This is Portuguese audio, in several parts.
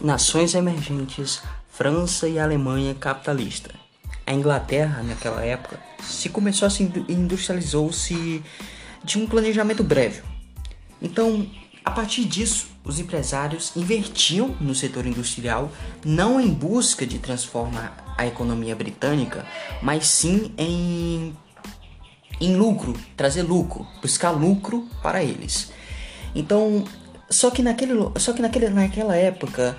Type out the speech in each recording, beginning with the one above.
Nações emergentes, França e Alemanha capitalista. A Inglaterra, naquela época, se começou a se industrializou-se de um planejamento breve. Então, a partir disso, os empresários invertiam no setor industrial, não em busca de transformar a economia britânica, mas sim em, em lucro, trazer lucro, buscar lucro para eles. Então, só que, naquele, só que naquele, naquela época,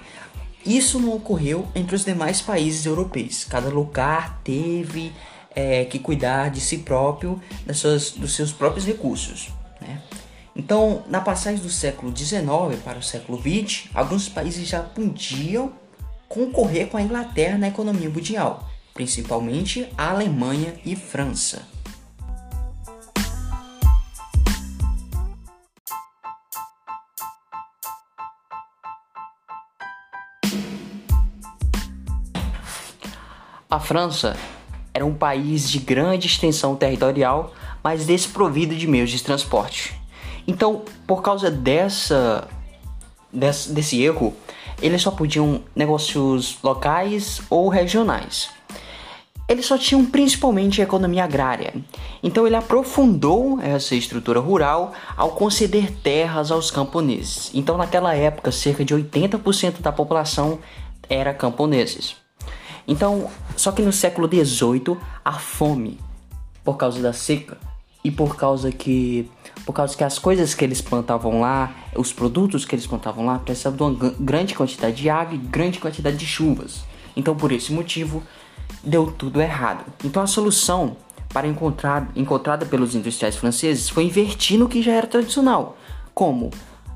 isso não ocorreu entre os demais países europeus. Cada lugar teve é, que cuidar de si próprio, das suas, dos seus próprios recursos. Então, na passagem do século XIX para o século XX, alguns países já podiam concorrer com a Inglaterra na economia mundial, principalmente a Alemanha e França. A França era um país de grande extensão territorial, mas desprovido de meios de transporte. Então, por causa dessa, desse, desse erro, eles só podiam negócios locais ou regionais. Eles só tinham principalmente a economia agrária. Então ele aprofundou essa estrutura rural ao conceder terras aos camponeses. Então naquela época, cerca de 80% da população era camponeses. Então, só que no século XVIII, a fome, por causa da seca e por causa que por causa que as coisas que eles plantavam lá, os produtos que eles plantavam lá, precisavam de uma grande quantidade de água e grande quantidade de chuvas. Então, por esse motivo, deu tudo errado. Então, a solução para encontrar encontrada pelos industriais franceses foi invertir no que já era tradicional, como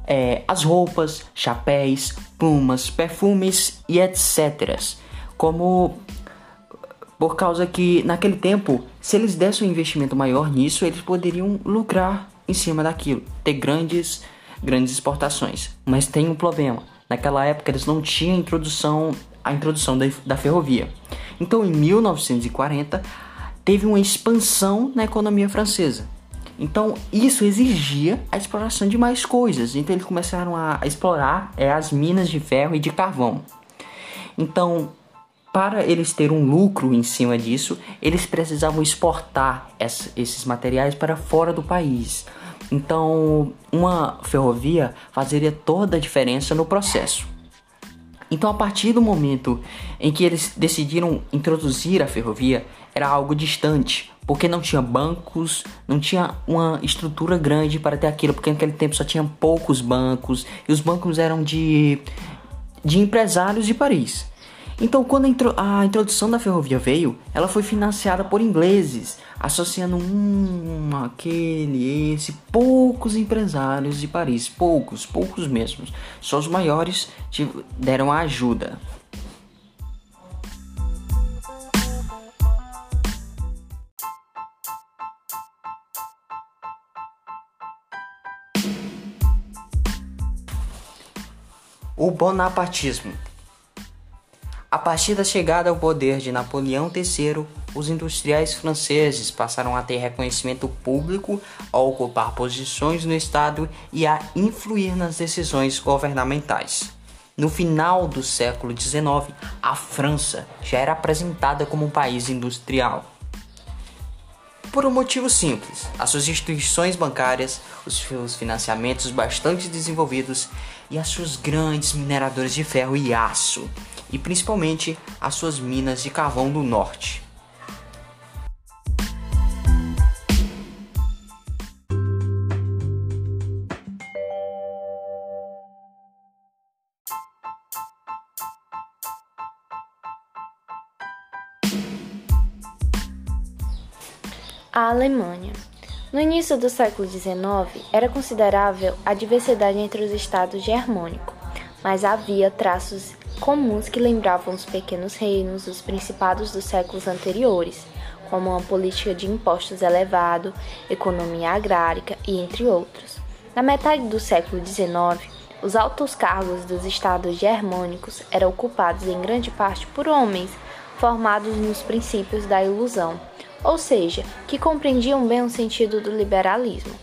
é, as roupas, chapéus, plumas, perfumes e etc como por causa que naquele tempo, se eles dessem um investimento maior nisso, eles poderiam lucrar em cima daquilo, ter grandes grandes exportações. Mas tem um problema. Naquela época eles não tinham introdução a introdução da, da ferrovia. Então, em 1940, teve uma expansão na economia francesa. Então, isso exigia a exploração de mais coisas. Então, eles começaram a explorar é, as minas de ferro e de carvão. Então, para eles terem um lucro em cima disso, eles precisavam exportar esses materiais para fora do país. Então, uma ferrovia fazeria toda a diferença no processo. Então, a partir do momento em que eles decidiram introduzir a ferrovia, era algo distante, porque não tinha bancos, não tinha uma estrutura grande para ter aquilo, porque naquele tempo só tinha poucos bancos e os bancos eram de, de empresários de Paris. Então, quando a, introdução da ferrovia veio, ela foi financiada por ingleses, associando um, aquele, esse, poucos empresários de Paris, poucos, poucos mesmos. Só os maiores deram a ajuda. O bonapartismo a partir da chegada ao poder de Napoleão III, os industriais franceses passaram a ter reconhecimento público, a ocupar posições no Estado e a influir nas decisões governamentais. No final do século XIX, a França já era apresentada como um país industrial. Por um motivo simples: as suas instituições bancárias, os seus financiamentos bastante desenvolvidos e as suas grandes mineradoras de ferro e aço e principalmente as suas minas de carvão do norte. A Alemanha. No início do século XIX, era considerável a diversidade entre os estados germânicos, mas havia traços comuns que lembravam os pequenos reinos dos principados dos séculos anteriores, como uma política de impostos elevado, economia agrária e entre outros. Na metade do século XIX, os altos cargos dos estados germânicos eram ocupados em grande parte por homens, formados nos princípios da ilusão, ou seja, que compreendiam bem o sentido do liberalismo.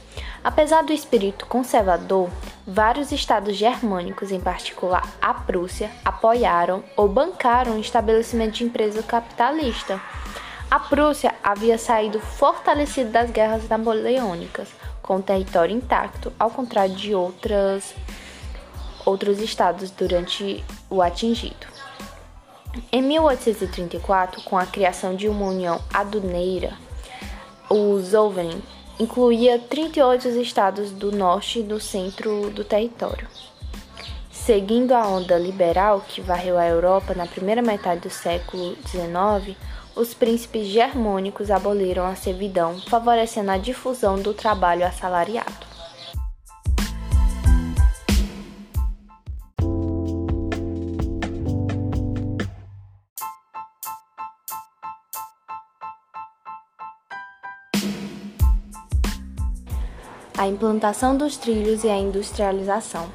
Apesar do espírito conservador, vários estados germânicos, em particular a Prússia, apoiaram ou bancaram o estabelecimento de empresa capitalista. A Prússia havia saído fortalecida das guerras napoleônicas, com o território intacto, ao contrário de outras, outros estados durante o atingido. Em 1834, com a criação de uma união aduneira, o Zollverein incluía 38 estados do norte e do centro do território. Seguindo a onda liberal que varreu a Europa na primeira metade do século XIX, os príncipes germânicos aboliram a servidão, favorecendo a difusão do trabalho assalariado. A implantação dos trilhos e a industrialização.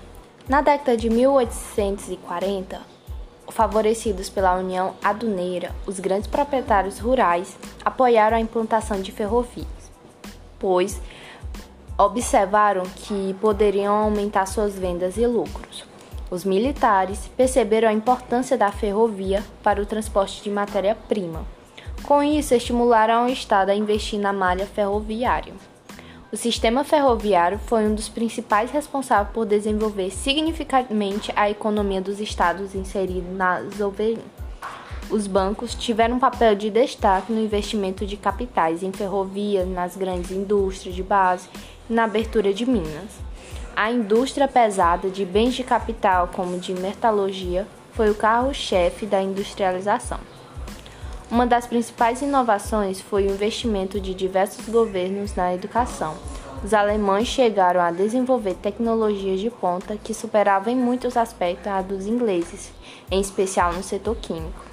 Na década de 1840, favorecidos pela União Aduneira, os grandes proprietários rurais apoiaram a implantação de ferrovias, pois observaram que poderiam aumentar suas vendas e lucros. Os militares perceberam a importância da ferrovia para o transporte de matéria-prima. Com isso, estimularam o Estado a investir na malha ferroviária. O sistema ferroviário foi um dos principais responsáveis por desenvolver significativamente a economia dos estados inseridos na Zoverin. Os bancos tiveram um papel de destaque no investimento de capitais em ferrovias, nas grandes indústrias de base e na abertura de minas. A indústria pesada de bens de capital, como de metalurgia, foi o carro-chefe da industrialização. Uma das principais inovações foi o investimento de diversos governos na educação. Os alemães chegaram a desenvolver tecnologias de ponta que superavam em muitos aspectos a dos ingleses, em especial no setor químico.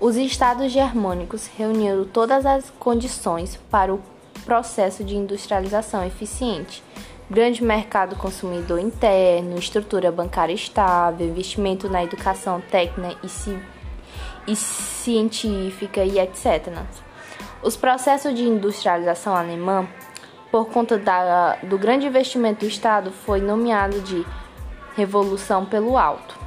Os estados germânicos reuniram todas as condições para o processo de industrialização eficiente. Grande mercado consumidor interno, estrutura bancária estável, investimento na educação técnica e civil e científica e etc. Os processos de industrialização alemã, por conta da, do grande investimento do Estado, foi nomeado de Revolução pelo Alto.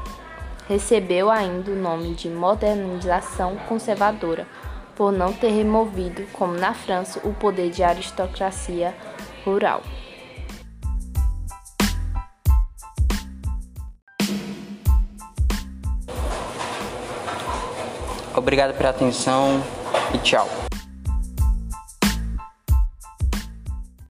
Recebeu ainda o nome de modernização conservadora, por não ter removido, como na França, o poder de aristocracia rural. Obrigado pela atenção e tchau.